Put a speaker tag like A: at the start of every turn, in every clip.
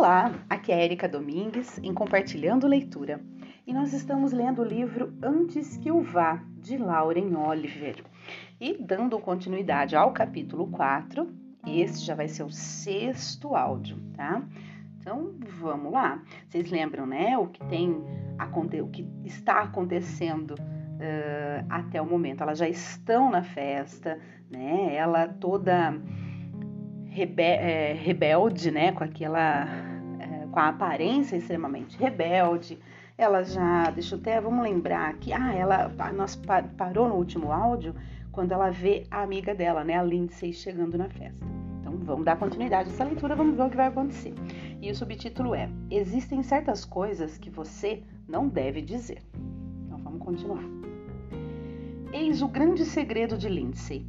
A: Olá, aqui é Erika Domingues em Compartilhando Leitura e nós estamos lendo o livro Antes que o Vá, de Lauren Oliver. E dando continuidade ao capítulo 4, esse já vai ser o sexto áudio, tá? Então vamos lá. Vocês lembram, né? O que tem o que está acontecendo uh, até o momento. Elas já estão na festa, né? Ela toda rebe é, rebelde, né? Com aquela. Com a aparência extremamente rebelde. Ela já. Deixa eu até. Vamos lembrar que. Ah, ela. Nós parou no último áudio quando ela vê a amiga dela, né? A Lindsay chegando na festa. Então vamos dar continuidade a essa leitura, vamos ver o que vai acontecer. E o subtítulo é: Existem certas coisas que você não deve dizer. Então vamos continuar. Eis o grande segredo de Lindsay.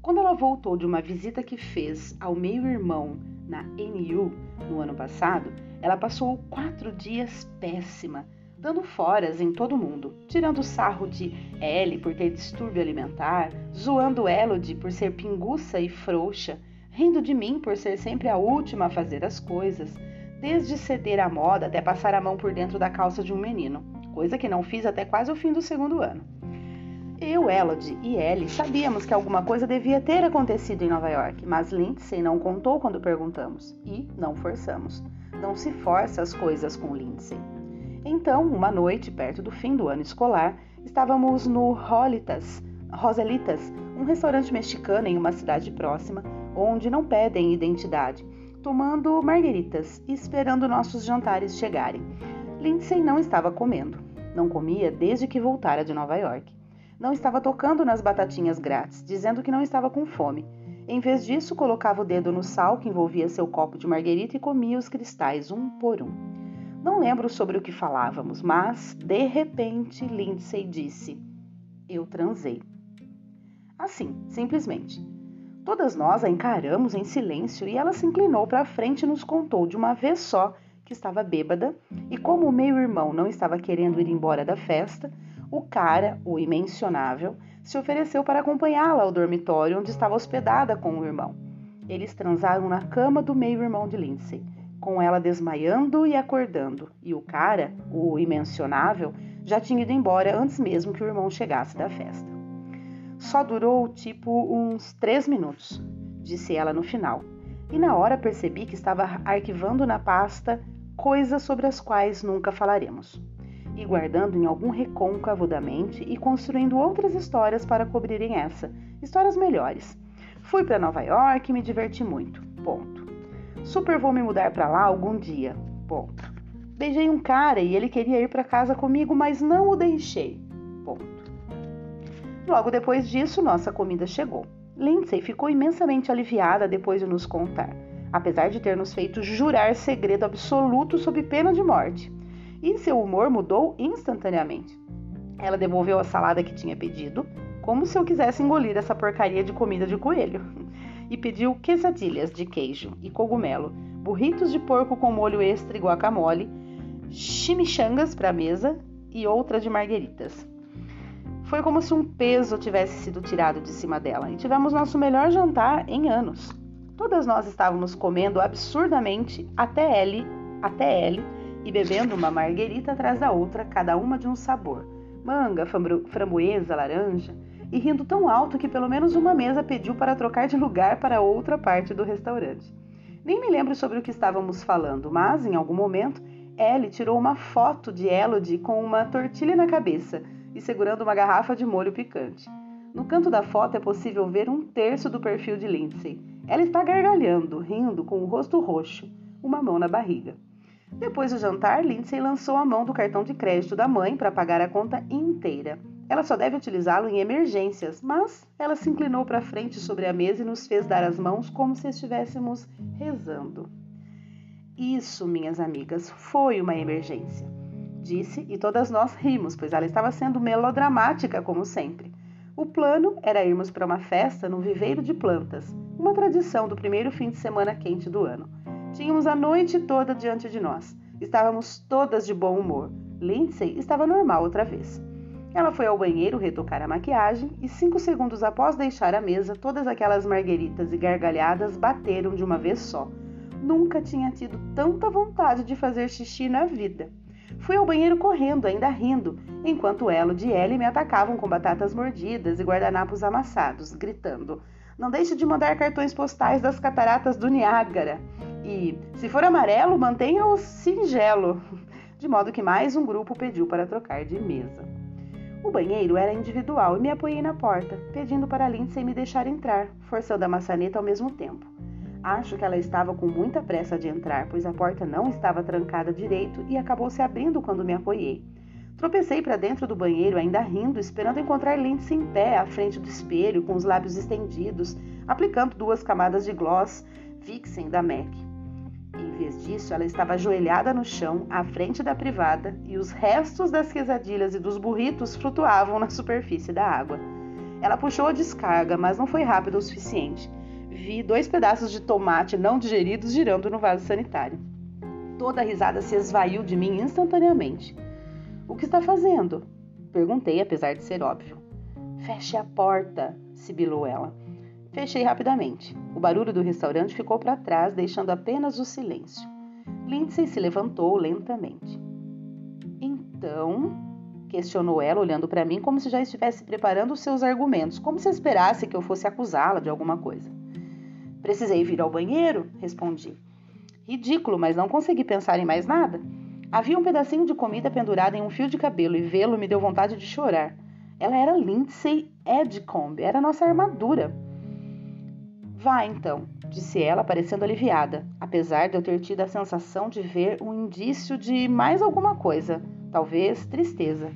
A: Quando ela voltou de uma visita que fez ao meio-irmão na NU no ano passado, ela passou quatro dias péssima, dando foras em todo mundo, tirando sarro de Ellie por ter distúrbio alimentar, zoando Elodie por ser pinguça e frouxa, rindo de mim por ser sempre a última a fazer as coisas, desde ceder à moda até passar a mão por dentro da calça de um menino, coisa que não fiz até quase o fim do segundo ano. Eu, Elodie e Ellie sabíamos que alguma coisa devia ter acontecido em Nova York, mas Lindsay não contou quando perguntamos e não forçamos. Não se força as coisas com Lindsay. Então, uma noite, perto do fim do ano escolar, estávamos no Rolitas, Roselitas, um restaurante mexicano em uma cidade próxima, onde não pedem identidade, tomando margueritas e esperando nossos jantares chegarem. Lindsay não estava comendo. Não comia desde que voltara de Nova York. Não estava tocando nas batatinhas grátis, dizendo que não estava com fome. Em vez disso, colocava o dedo no sal que envolvia seu copo de marguerita e comia os cristais um por um. Não lembro sobre o que falávamos, mas, de repente, Lindsay disse: Eu transei. Assim, simplesmente. Todas nós a encaramos em silêncio e ela se inclinou para frente e nos contou de uma vez só que estava bêbada e, como o meio-irmão não estava querendo ir embora da festa, o cara, o imensionável, se ofereceu para acompanhá-la ao dormitório onde estava hospedada com o irmão. Eles transaram na cama do meio-irmão de Lindsay, com ela desmaiando e acordando, e o cara, o imensionável, já tinha ido embora antes mesmo que o irmão chegasse da festa. Só durou tipo uns três minutos, disse ela no final, e na hora percebi que estava arquivando na pasta coisas sobre as quais nunca falaremos e guardando em algum recôncavo da mente e construindo outras histórias para cobrirem essa, histórias melhores. Fui para Nova York e me diverti muito. Ponto. Super vou me mudar para lá algum dia. Ponto. Beijei um cara e ele queria ir para casa comigo, mas não o deixei. Ponto. Logo depois disso, nossa comida chegou. Lindsay ficou imensamente aliviada depois de nos contar, apesar de ter nos feito jurar segredo absoluto sob pena de morte e seu humor mudou instantaneamente. Ela devolveu a salada que tinha pedido, como se eu quisesse engolir essa porcaria de comida de coelho, e pediu quesadilhas de queijo e cogumelo, burritos de porco com molho extra e guacamole, chimichangas para a mesa e outra de margueritas. Foi como se um peso tivesse sido tirado de cima dela e tivemos nosso melhor jantar em anos. Todas nós estávamos comendo absurdamente até Ellie, até Ellie e bebendo uma marguerita atrás da outra, cada uma de um sabor: manga, framboesa, laranja, e rindo tão alto que pelo menos uma mesa pediu para trocar de lugar para outra parte do restaurante. Nem me lembro sobre o que estávamos falando, mas em algum momento Ellie tirou uma foto de Elodie com uma tortilha na cabeça e segurando uma garrafa de molho picante. No canto da foto é possível ver um terço do perfil de Lindsay. Ela está gargalhando, rindo, com o rosto roxo, uma mão na barriga. Depois do jantar, Lindsay lançou a mão do cartão de crédito da mãe para pagar a conta inteira. Ela só deve utilizá-lo em emergências, mas ela se inclinou para frente sobre a mesa e nos fez dar as mãos como se estivéssemos rezando. Isso, minhas amigas, foi uma emergência, disse, e todas nós rimos, pois ela estava sendo melodramática como sempre. O plano era irmos para uma festa no viveiro de plantas, uma tradição do primeiro fim de semana quente do ano. Tínhamos a noite toda diante de nós. Estávamos todas de bom humor. Lindsay estava normal outra vez. Ela foi ao banheiro retocar a maquiagem e, cinco segundos após deixar a mesa, todas aquelas margueritas e gargalhadas bateram de uma vez só. Nunca tinha tido tanta vontade de fazer xixi na vida. Fui ao banheiro correndo, ainda rindo, enquanto Elo e Ellie me atacavam com batatas mordidas e guardanapos amassados, gritando: Não deixe de mandar cartões postais das cataratas do Niágara. E, se for amarelo, mantenha-o singelo. De modo que mais um grupo pediu para trocar de mesa. O banheiro era individual e me apoiei na porta, pedindo para Lindsay me deixar entrar, forçando a maçaneta ao mesmo tempo. Acho que ela estava com muita pressa de entrar, pois a porta não estava trancada direito e acabou se abrindo quando me apoiei. Tropecei para dentro do banheiro, ainda rindo, esperando encontrar Lindsay em pé à frente do espelho, com os lábios estendidos, aplicando duas camadas de gloss Vixen da MAC. Em vez disso, ela estava ajoelhada no chão, à frente da privada, e os restos das quesadilhas e dos burritos flutuavam na superfície da água. Ela puxou a descarga, mas não foi rápido o suficiente. Vi dois pedaços de tomate não digeridos girando no vaso sanitário. Toda a risada se esvaiu de mim instantaneamente. O que está fazendo? Perguntei, apesar de ser óbvio. Feche a porta, sibilou ela. Fechei rapidamente. O barulho do restaurante ficou para trás, deixando apenas o silêncio. Lindsay se levantou lentamente. Então, questionou ela, olhando para mim como se já estivesse preparando os seus argumentos, como se esperasse que eu fosse acusá-la de alguma coisa. Precisei vir ao banheiro, respondi. Ridículo, mas não consegui pensar em mais nada. Havia um pedacinho de comida pendurado em um fio de cabelo e vê-lo me deu vontade de chorar. Ela era Lindsay Edgecombe, era nossa armadura. Vá então, disse ela, parecendo aliviada, apesar de eu ter tido a sensação de ver um indício de mais alguma coisa, talvez tristeza.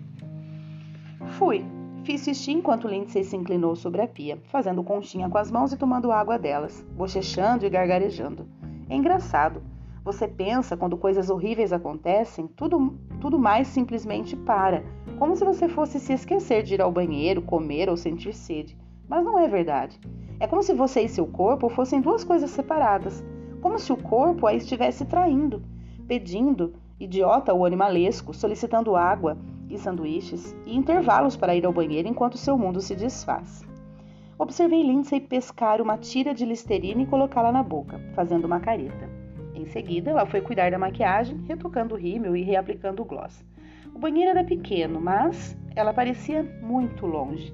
A: Fui. Fiz xixi enquanto Lindsay se inclinou sobre a pia, fazendo conchinha com as mãos e tomando água delas, bochechando e gargarejando. É engraçado. Você pensa, quando coisas horríveis acontecem, tudo, tudo mais simplesmente para, como se você fosse se esquecer de ir ao banheiro, comer ou sentir sede. Mas não é verdade. É como se você e seu corpo fossem duas coisas separadas, como se o corpo a estivesse traindo, pedindo, idiota ou animalesco, solicitando água e sanduíches e intervalos para ir ao banheiro enquanto seu mundo se desfaz. Observei Lindsay pescar uma tira de listerina e colocá-la na boca, fazendo uma careta. Em seguida, ela foi cuidar da maquiagem, retocando o rímel e reaplicando o gloss. O banheiro era pequeno, mas ela parecia muito longe.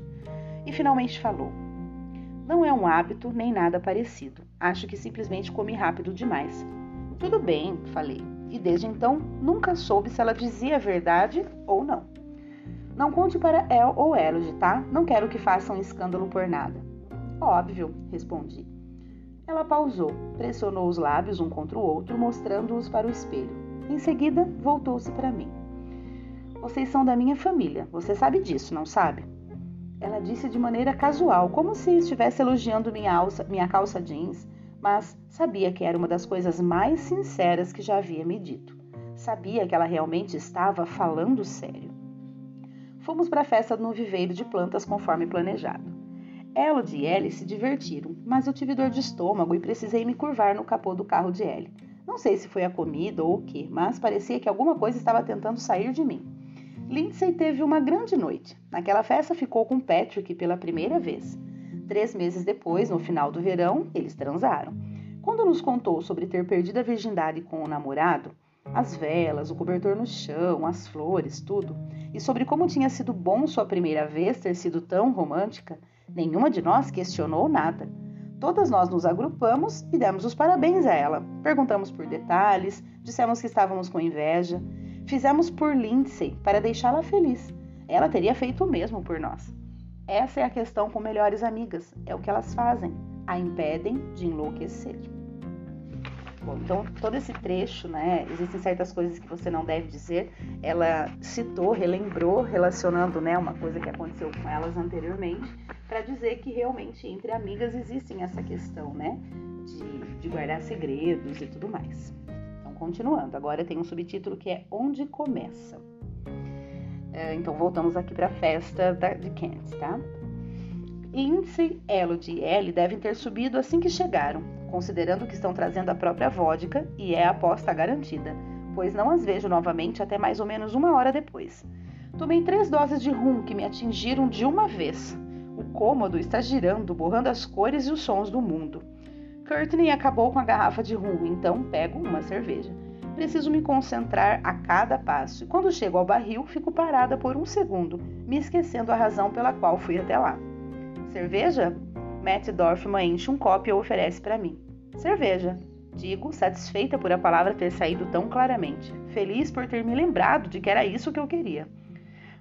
A: E finalmente falou: não é um hábito nem nada parecido. Acho que simplesmente comi rápido demais. Tudo bem, falei. E desde então nunca soube se ela dizia a verdade ou não. Não conte para El ou Elodie, tá? Não quero que façam escândalo por nada. Óbvio, respondi. Ela pausou, pressionou os lábios um contra o outro, mostrando-os para o espelho. Em seguida, voltou-se para mim. Vocês são da minha família, você sabe disso, não sabe? Ela disse de maneira casual, como se estivesse elogiando minha, alça, minha calça jeans, mas sabia que era uma das coisas mais sinceras que já havia me dito. Sabia que ela realmente estava falando sério. Fomos para a festa no viveiro de plantas conforme planejado. Elodie e Ellie se divertiram, mas eu tive dor de estômago e precisei me curvar no capô do carro de Ellie. Não sei se foi a comida ou o que, mas parecia que alguma coisa estava tentando sair de mim. Lindsay teve uma grande noite. Naquela festa ficou com Patrick pela primeira vez. Três meses depois, no final do verão, eles transaram. Quando nos contou sobre ter perdido a virgindade com o namorado, as velas, o cobertor no chão, as flores, tudo, e sobre como tinha sido bom sua primeira vez ter sido tão romântica, nenhuma de nós questionou nada. Todas nós nos agrupamos e demos os parabéns a ela. Perguntamos por detalhes, dissemos que estávamos com inveja Fizemos por Lindsay para deixá-la feliz. Ela teria feito o mesmo por nós. Essa é a questão com melhores amigas. É o que elas fazem. A impedem de enlouquecer. Bom, então todo esse trecho, né? Existem certas coisas que você não deve dizer. Ela citou, relembrou, relacionando, né, uma coisa que aconteceu com elas anteriormente, para dizer que realmente entre amigas existem essa questão, né, de, de guardar segredos e tudo mais continuando. Agora tem um subtítulo que é Onde Começa. É, então voltamos aqui para a festa de Kent, tá? Lindsay, Elodie e Ellie devem ter subido assim que chegaram, considerando que estão trazendo a própria vodka e é a aposta garantida, pois não as vejo novamente até mais ou menos uma hora depois. Tomei três doses de rum que me atingiram de uma vez. O cômodo está girando, borrando as cores e os sons do mundo. Courtney acabou com a garrafa de rum, então pego uma cerveja. Preciso me concentrar a cada passo e quando chego ao barril, fico parada por um segundo, me esquecendo a razão pela qual fui até lá. Cerveja? Matt Dorfman enche um copo e oferece para mim. Cerveja, digo, satisfeita por a palavra ter saído tão claramente, feliz por ter me lembrado de que era isso que eu queria.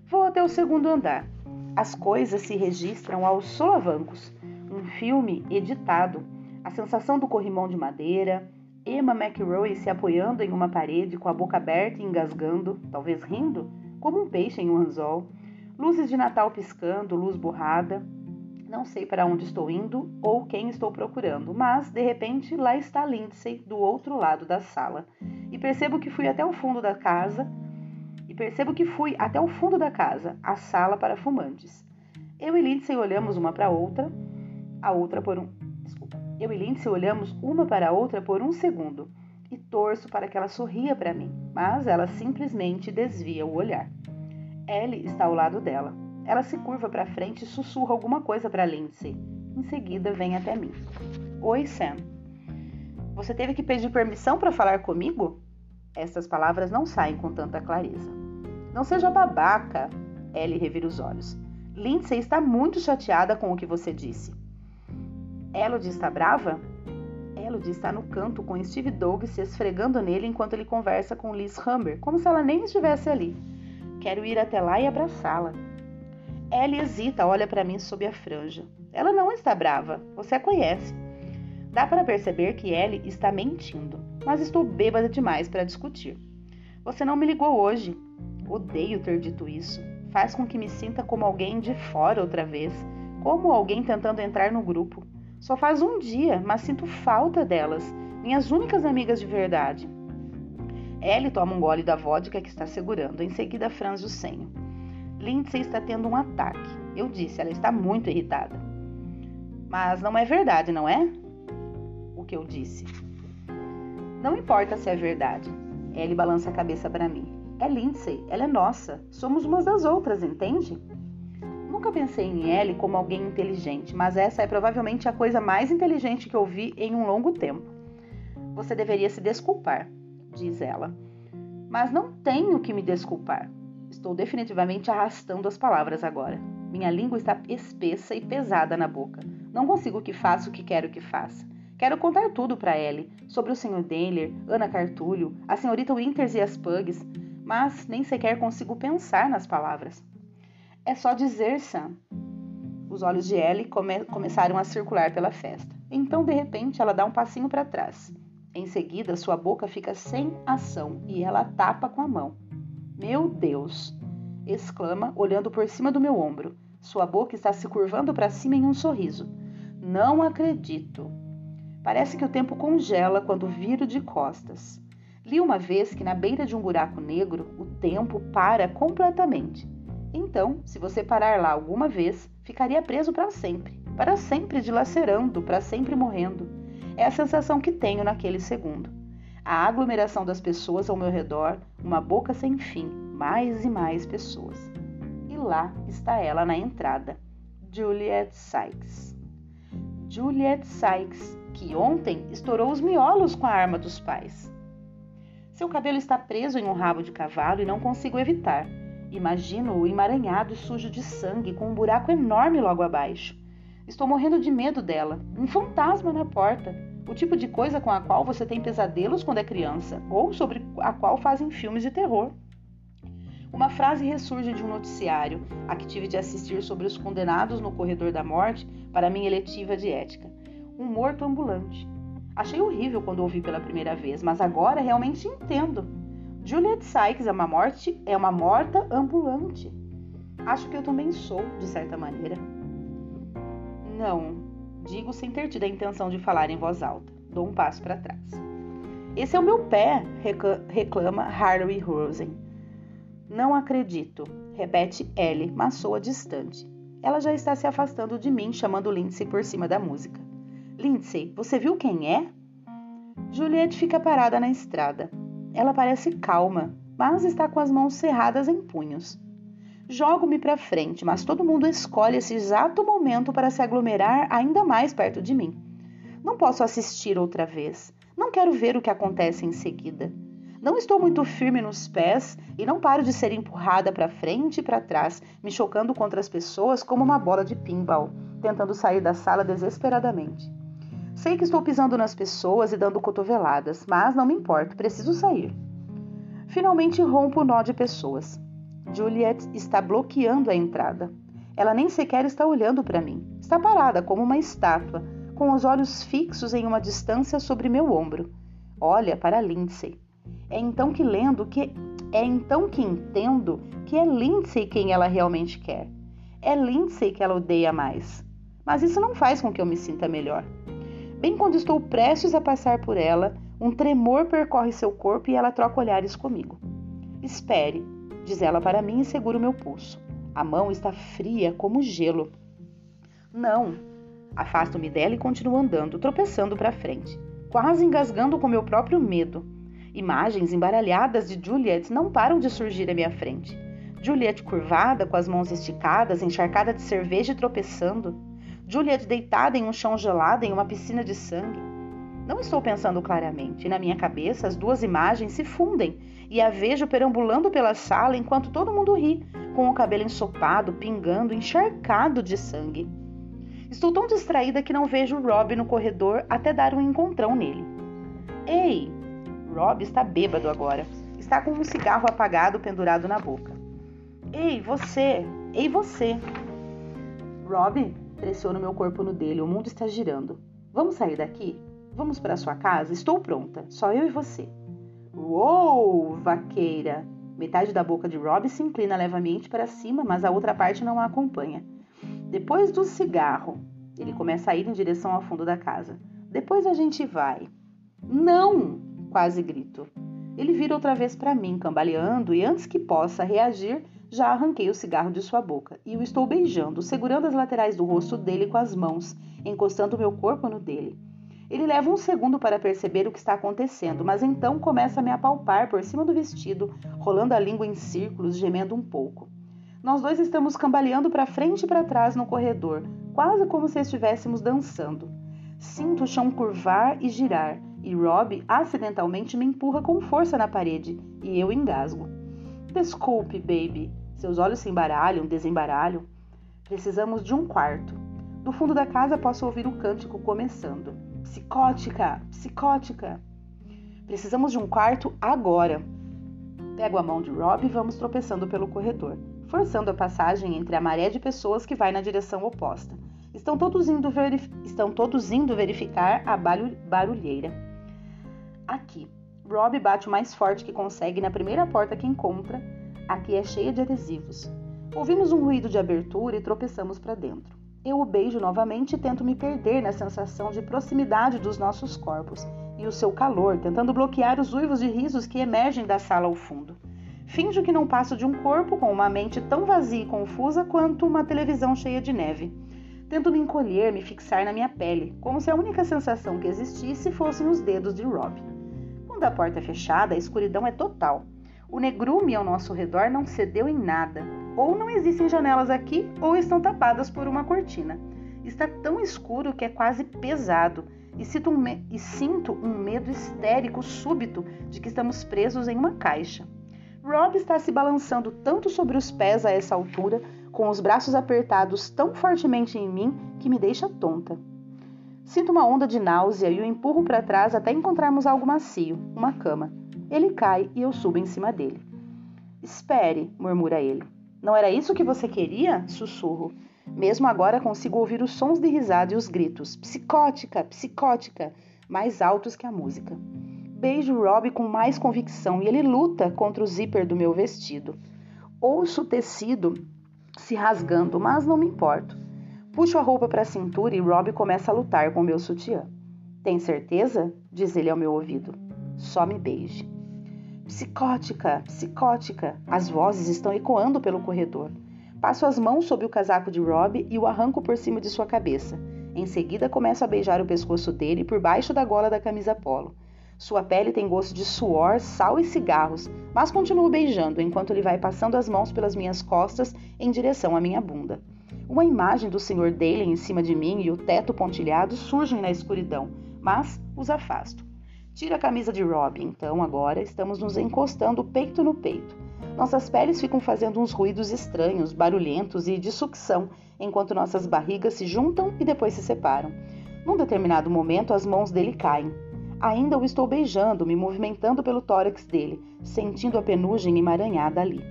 A: Vou até o segundo andar. As coisas se registram aos solavancos. Um filme editado. A sensação do corrimão de madeira, Emma McRoy se apoiando em uma parede com a boca aberta e engasgando, talvez rindo, como um peixe em um anzol. Luzes de Natal piscando, luz borrada. Não sei para onde estou indo ou quem estou procurando, mas de repente lá está Lindsay do outro lado da sala. E percebo que fui até o fundo da casa. E percebo que fui até o fundo da casa, a sala para fumantes. Eu e Lindsay olhamos uma para outra, a outra por um, eu e Lindsay olhamos uma para a outra por um segundo e torço para que ela sorria para mim, mas ela simplesmente desvia o olhar. Ellie está ao lado dela. Ela se curva para frente e sussurra alguma coisa para Lindsay. Em seguida, vem até mim. Oi, Sam. Você teve que pedir permissão para falar comigo? Estas palavras não saem com tanta clareza. Não seja babaca, Ellie revira os olhos. Lindsay está muito chateada com o que você disse. Elodie está brava? Elodie está no canto com Steve Doug se esfregando nele enquanto ele conversa com Liz Humber, como se ela nem estivesse ali. Quero ir até lá e abraçá-la. Ellie hesita, olha para mim sob a franja. Ela não está brava, você a conhece. Dá para perceber que Ellie está mentindo, mas estou bêbada demais para discutir. Você não me ligou hoje. Odeio ter dito isso. Faz com que me sinta como alguém de fora outra vez, como alguém tentando entrar no grupo. Só faz um dia, mas sinto falta delas, minhas únicas amigas de verdade. Ellie toma um gole da vodka que está segurando, em seguida franze o senho. Lindsay está tendo um ataque. Eu disse, ela está muito irritada. Mas não é verdade, não é? O que eu disse. Não importa se é verdade. Ellie balança a cabeça para mim. É Lindsay, ela é nossa. Somos umas das outras, entende? Nunca pensei em Ellie como alguém inteligente, mas essa é provavelmente a coisa mais inteligente que eu vi em um longo tempo. Você deveria se desculpar, diz ela. Mas não tenho que me desculpar. Estou definitivamente arrastando as palavras agora. Minha língua está espessa e pesada na boca. Não consigo que faça o que quero que faça. Quero contar tudo para Ellie, sobre o Sr. Denler, Ana Cartulho, a senhorita Winters e as Pugs, mas nem sequer consigo pensar nas palavras. É só dizer, Sam. Os olhos de Ellie come começaram a circular pela festa. Então, de repente, ela dá um passinho para trás. Em seguida, sua boca fica sem ação e ela tapa com a mão. Meu Deus! exclama, olhando por cima do meu ombro. Sua boca está se curvando para cima em um sorriso. Não acredito. Parece que o tempo congela quando viro de costas. Li uma vez que na beira de um buraco negro o tempo para completamente. Então, se você parar lá alguma vez, ficaria preso para sempre, para sempre dilacerando, para sempre morrendo. É a sensação que tenho naquele segundo. A aglomeração das pessoas ao meu redor, uma boca sem fim, mais e mais pessoas. E lá está ela na entrada, Juliet Sykes. Juliet Sykes, que ontem estourou os miolos com a arma dos pais. Seu cabelo está preso em um rabo de cavalo e não consigo evitar. Imagino-o emaranhado e sujo de sangue, com um buraco enorme logo abaixo. Estou morrendo de medo dela. Um fantasma na porta. O tipo de coisa com a qual você tem pesadelos quando é criança, ou sobre a qual fazem filmes de terror. Uma frase ressurge de um noticiário, a que tive de assistir sobre os condenados no corredor da morte para minha eletiva de ética. Um morto ambulante. Achei horrível quando ouvi pela primeira vez, mas agora realmente entendo. Juliet Sykes é uma morte, é uma morta ambulante. Acho que eu também sou, de certa maneira. Não, digo sem ter tido a intenção de falar em voz alta. Dou um passo para trás. Esse é o meu pé, reclama Harley Rosen. Não acredito, repete Ellie, mas soa distante. Ela já está se afastando de mim, chamando Lindsay por cima da música. Lindsay, você viu quem é? Juliette fica parada na estrada. Ela parece calma, mas está com as mãos cerradas em punhos. Jogo-me para frente, mas todo mundo escolhe esse exato momento para se aglomerar ainda mais perto de mim. Não posso assistir outra vez. Não quero ver o que acontece em seguida. Não estou muito firme nos pés e não paro de ser empurrada para frente e para trás, me chocando contra as pessoas como uma bola de pinball, tentando sair da sala desesperadamente. Sei que estou pisando nas pessoas e dando cotoveladas, mas não me importo, preciso sair. Finalmente rompo o nó de pessoas. Juliet está bloqueando a entrada. Ela nem sequer está olhando para mim. Está parada como uma estátua, com os olhos fixos em uma distância sobre meu ombro. Olha para Lindsay. É então que lendo que é então que entendo que é Lindsay quem ela realmente quer. É Lindsay que ela odeia mais. Mas isso não faz com que eu me sinta melhor. Bem quando estou prestes a passar por ela, um tremor percorre seu corpo e ela troca olhares comigo. Espere, diz ela para mim e segura o meu pulso. A mão está fria como gelo. Não. Afasto-me dela e continuo andando, tropeçando para frente, quase engasgando com meu próprio medo. Imagens embaralhadas de Juliet não param de surgir à minha frente. Juliet curvada, com as mãos esticadas, encharcada de cerveja e tropeçando. Juliet deitada em um chão gelado em uma piscina de sangue. Não estou pensando claramente, e na minha cabeça as duas imagens se fundem e a vejo perambulando pela sala enquanto todo mundo ri, com o cabelo ensopado, pingando, encharcado de sangue. Estou tão distraída que não vejo Rob no corredor até dar um encontrão nele. Ei, Rob está bêbado agora. Está com um cigarro apagado pendurado na boca. Ei, você! Ei, você! Rob pressiono meu corpo no dele. O mundo está girando. Vamos sair daqui? Vamos para sua casa? Estou pronta. Só eu e você. Uou, vaqueira! Metade da boca de Rob se inclina levemente para cima, mas a outra parte não a acompanha. Depois do cigarro, ele começa a ir em direção ao fundo da casa. Depois a gente vai. Não! Quase grito. Ele vira outra vez para mim, cambaleando, e antes que possa reagir, já arranquei o cigarro de sua boca e o estou beijando, segurando as laterais do rosto dele com as mãos, encostando meu corpo no dele. Ele leva um segundo para perceber o que está acontecendo, mas então começa a me apalpar por cima do vestido, rolando a língua em círculos, gemendo um pouco. Nós dois estamos cambaleando para frente e para trás no corredor, quase como se estivéssemos dançando. Sinto o chão curvar e girar, e Rob acidentalmente me empurra com força na parede e eu engasgo. Desculpe, baby. Seus olhos se embaralham, desembaralham. Precisamos de um quarto. Do fundo da casa posso ouvir o cântico começando. Psicótica, psicótica. Precisamos de um quarto agora. Pego a mão de Rob e vamos tropeçando pelo corredor, forçando a passagem entre a maré de pessoas que vai na direção oposta. Estão todos indo, verif Estão todos indo verificar a barulheira. Aqui. Rob bate o mais forte que consegue na primeira porta que encontra. Aqui é cheia de adesivos. Ouvimos um ruído de abertura e tropeçamos para dentro. Eu o beijo novamente e tento me perder na sensação de proximidade dos nossos corpos e o seu calor, tentando bloquear os uivos de risos que emergem da sala ao fundo. Finjo que não passo de um corpo com uma mente tão vazia e confusa quanto uma televisão cheia de neve. Tento me encolher, me fixar na minha pele, como se a única sensação que existisse fossem os dedos de Rob. Quando a porta é fechada, a escuridão é total. O negrume ao nosso redor não cedeu em nada. Ou não existem janelas aqui, ou estão tapadas por uma cortina. Está tão escuro que é quase pesado e sinto um, e sinto um medo histérico súbito de que estamos presos em uma caixa. Rob está se balançando tanto sobre os pés a essa altura, com os braços apertados tão fortemente em mim, que me deixa tonta. Sinto uma onda de náusea e o empurro para trás até encontrarmos algo macio, uma cama. Ele cai e eu subo em cima dele. Espere, murmura ele. Não era isso que você queria? Sussurro. Mesmo agora consigo ouvir os sons de risada e os gritos. Psicótica, psicótica, mais altos que a música. Beijo Rob com mais convicção e ele luta contra o zíper do meu vestido. Ouço o tecido se rasgando, mas não me importo. Puxo a roupa para a cintura e Rob começa a lutar com meu sutiã. Tem certeza? diz ele ao meu ouvido. Só me beije. Psicótica, psicótica. As vozes estão ecoando pelo corredor. Passo as mãos sobre o casaco de Rob e o arranco por cima de sua cabeça. Em seguida, começo a beijar o pescoço dele por baixo da gola da camisa polo. Sua pele tem gosto de suor, sal e cigarros, mas continuo beijando enquanto ele vai passando as mãos pelas minhas costas em direção à minha bunda. Uma imagem do Sr. Daly em cima de mim e o teto pontilhado surgem na escuridão, mas os afasto. Tira a camisa de Rob, então agora estamos nos encostando peito no peito. Nossas peles ficam fazendo uns ruídos estranhos, barulhentos e de sucção, enquanto nossas barrigas se juntam e depois se separam. Num determinado momento, as mãos dele caem. Ainda o estou beijando, me movimentando pelo tórax dele, sentindo a penugem emaranhada ali.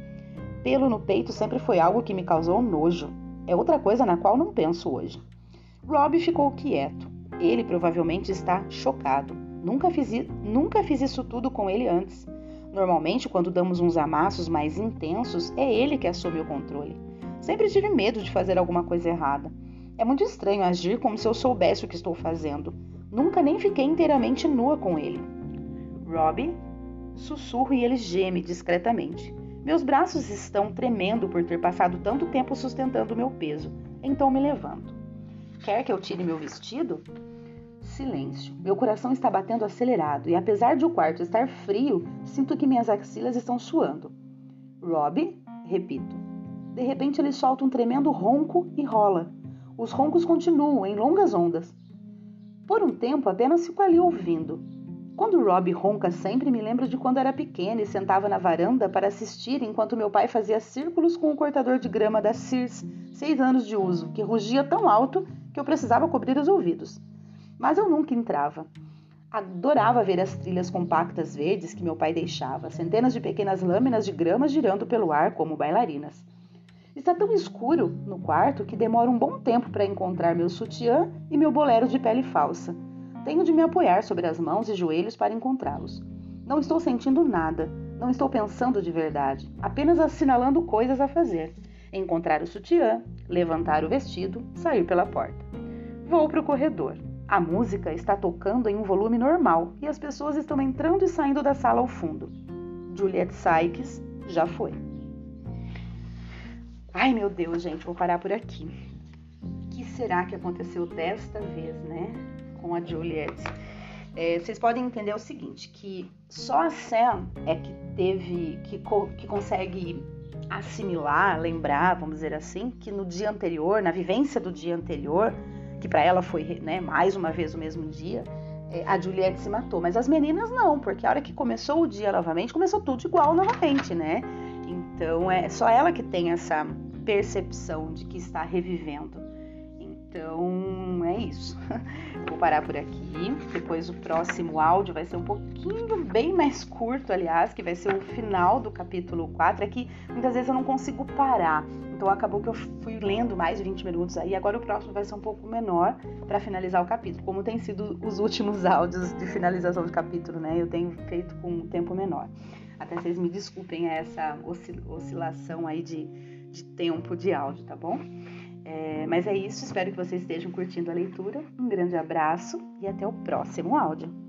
A: Pelo no peito sempre foi algo que me causou nojo. É outra coisa na qual não penso hoje. Rob ficou quieto. Ele provavelmente está chocado. Nunca fiz, nunca fiz isso tudo com ele antes. Normalmente, quando damos uns amassos mais intensos, é ele que assume o controle. Sempre tive medo de fazer alguma coisa errada. É muito estranho agir como se eu soubesse o que estou fazendo. Nunca nem fiquei inteiramente nua com ele. Robbie sussurro e ele geme discretamente. Meus braços estão tremendo por ter passado tanto tempo sustentando meu peso. Então me levanto. Quer que eu tire meu vestido? Silêncio. Meu coração está batendo acelerado e, apesar de o quarto estar frio, sinto que minhas axilas estão suando. Rob, repito. De repente ele solta um tremendo ronco e rola. Os roncos continuam em longas ondas. Por um tempo apenas fico ali ouvindo. Quando Rob ronca sempre, me lembro de quando era pequena e sentava na varanda para assistir enquanto meu pai fazia círculos com o cortador de grama da Sears, seis anos de uso, que rugia tão alto que eu precisava cobrir os ouvidos mas eu nunca entrava. Adorava ver as trilhas compactas verdes que meu pai deixava, centenas de pequenas lâminas de grama girando pelo ar como bailarinas. Está tão escuro no quarto que demora um bom tempo para encontrar meu sutiã e meu bolero de pele falsa. Tenho de me apoiar sobre as mãos e joelhos para encontrá-los. Não estou sentindo nada, não estou pensando de verdade, apenas assinalando coisas a fazer. Encontrar o sutiã, levantar o vestido, sair pela porta. Vou para o corredor. A música está tocando em um volume normal e as pessoas estão entrando e saindo da sala ao fundo. Juliette Sykes já foi. Ai meu Deus, gente, vou parar por aqui. O que será que aconteceu desta vez, né? Com a Juliette. É, vocês podem entender o seguinte, que só a Sam é que teve, que, que consegue assimilar, lembrar, vamos dizer assim, que no dia anterior, na vivência do dia anterior, que para ela foi né, mais uma vez o mesmo dia, é, a Juliette se matou. Mas as meninas não, porque a hora que começou o dia novamente, começou tudo igual novamente, né? Então é só ela que tem essa percepção de que está revivendo. Então é isso. Vou parar por aqui. Depois o próximo áudio vai ser um pouquinho bem mais curto, aliás, que vai ser o final do capítulo 4. É que muitas vezes eu não consigo parar. Então acabou que eu fui lendo mais de 20 minutos aí. Agora o próximo vai ser um pouco menor para finalizar o capítulo. Como tem sido os últimos áudios de finalização do capítulo, né? Eu tenho feito com um tempo menor. Até vocês me desculpem essa oscilação aí de, de tempo de áudio, tá bom? É, mas é isso, espero que vocês estejam curtindo a leitura. Um grande abraço e até o próximo áudio.